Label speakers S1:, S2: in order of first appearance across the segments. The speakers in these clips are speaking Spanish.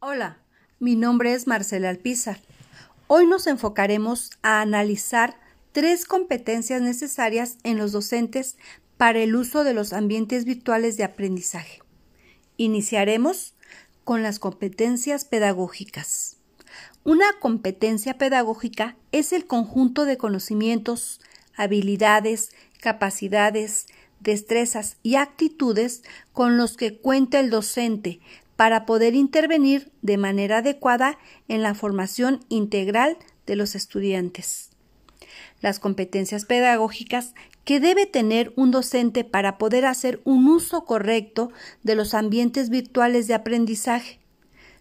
S1: Hola, mi nombre es Marcela Alpizar. Hoy nos enfocaremos a analizar tres competencias necesarias en los docentes para el uso de los ambientes virtuales de aprendizaje. Iniciaremos con las competencias pedagógicas. Una competencia pedagógica es el conjunto de conocimientos, habilidades, capacidades, destrezas y actitudes con los que cuenta el docente para poder intervenir de manera adecuada en la formación integral de los estudiantes. Las competencias pedagógicas que debe tener un docente para poder hacer un uso correcto de los ambientes virtuales de aprendizaje.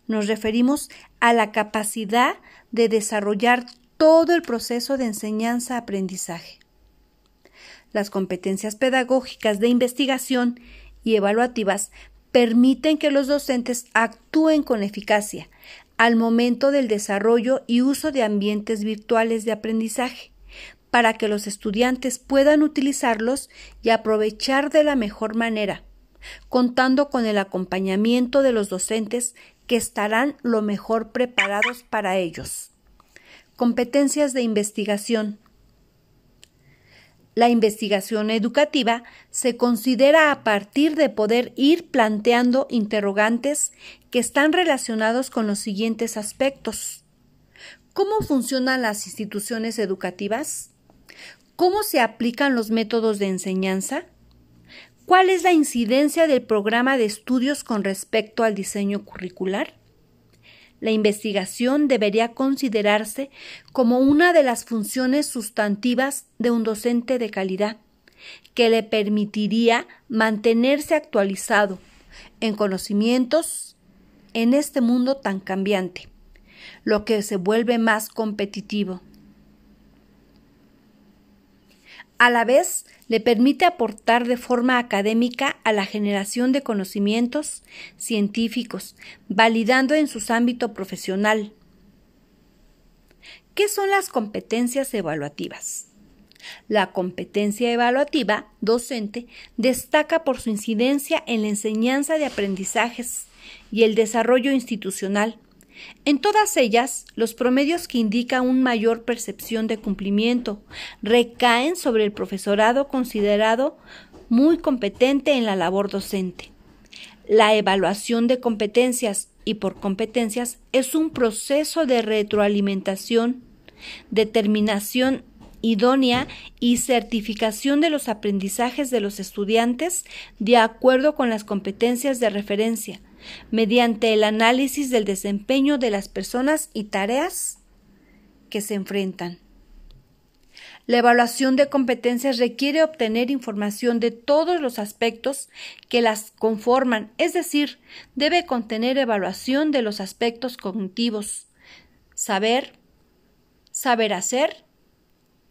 S1: Nos referimos a la capacidad de desarrollar todo el proceso de enseñanza-aprendizaje las competencias pedagógicas de investigación y evaluativas permiten que los docentes actúen con eficacia al momento del desarrollo y uso de ambientes virtuales de aprendizaje, para que los estudiantes puedan utilizarlos y aprovechar de la mejor manera, contando con el acompañamiento de los docentes que estarán lo mejor preparados para ellos. Competencias de investigación. La investigación educativa se considera a partir de poder ir planteando interrogantes que están relacionados con los siguientes aspectos. ¿Cómo funcionan las instituciones educativas? ¿Cómo se aplican los métodos de enseñanza? ¿Cuál es la incidencia del programa de estudios con respecto al diseño curricular? La investigación debería considerarse como una de las funciones sustantivas de un docente de calidad, que le permitiría mantenerse actualizado en conocimientos en este mundo tan cambiante, lo que se vuelve más competitivo. A la vez, le permite aportar de forma académica a la generación de conocimientos científicos, validando en su ámbito profesional. ¿Qué son las competencias evaluativas? La competencia evaluativa docente destaca por su incidencia en la enseñanza de aprendizajes y el desarrollo institucional, en todas ellas, los promedios que indican una mayor percepción de cumplimiento recaen sobre el profesorado considerado muy competente en la labor docente. La evaluación de competencias y por competencias es un proceso de retroalimentación, determinación idónea y certificación de los aprendizajes de los estudiantes de acuerdo con las competencias de referencia, mediante el análisis del desempeño de las personas y tareas que se enfrentan. La evaluación de competencias requiere obtener información de todos los aspectos que las conforman, es decir, debe contener evaluación de los aspectos cognitivos, saber, saber hacer,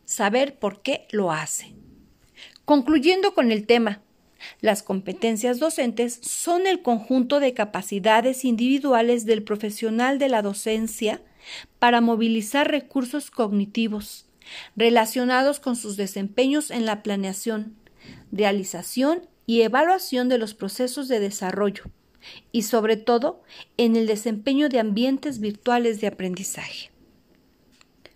S1: saber por qué lo hace. Concluyendo con el tema, las competencias docentes son el conjunto de capacidades individuales del profesional de la docencia para movilizar recursos cognitivos relacionados con sus desempeños en la planeación, realización y evaluación de los procesos de desarrollo y sobre todo en el desempeño de ambientes virtuales de aprendizaje.